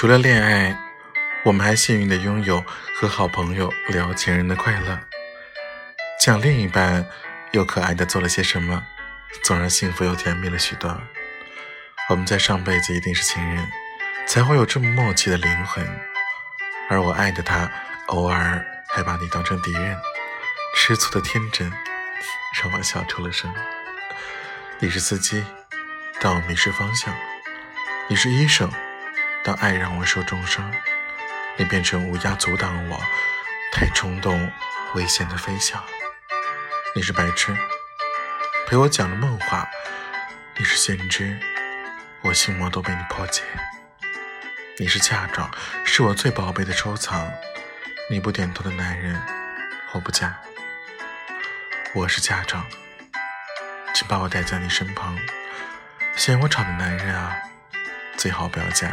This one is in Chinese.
除了恋爱，我们还幸运的拥有和好朋友聊情人的快乐，讲另一半又可爱的做了些什么，总让幸福又甜蜜了许多。我们在上辈子一定是情人，才会有这么默契的灵魂。而我爱的他，偶尔还把你当成敌人，吃醋的天真，让我笑出了声。你是司机，但我迷失方向；你是医生。当爱让我受重伤，你变成乌鸦阻挡我太冲动、危险的飞翔。你是白痴，陪我讲了梦话；你是先知，我心魔都被你破解。你是嫁妆，是我最宝贝的收藏。你不点头的男人，我不嫁。我是嫁妆，请把我带在你身旁。嫌我吵的男人啊，最好不要嫁。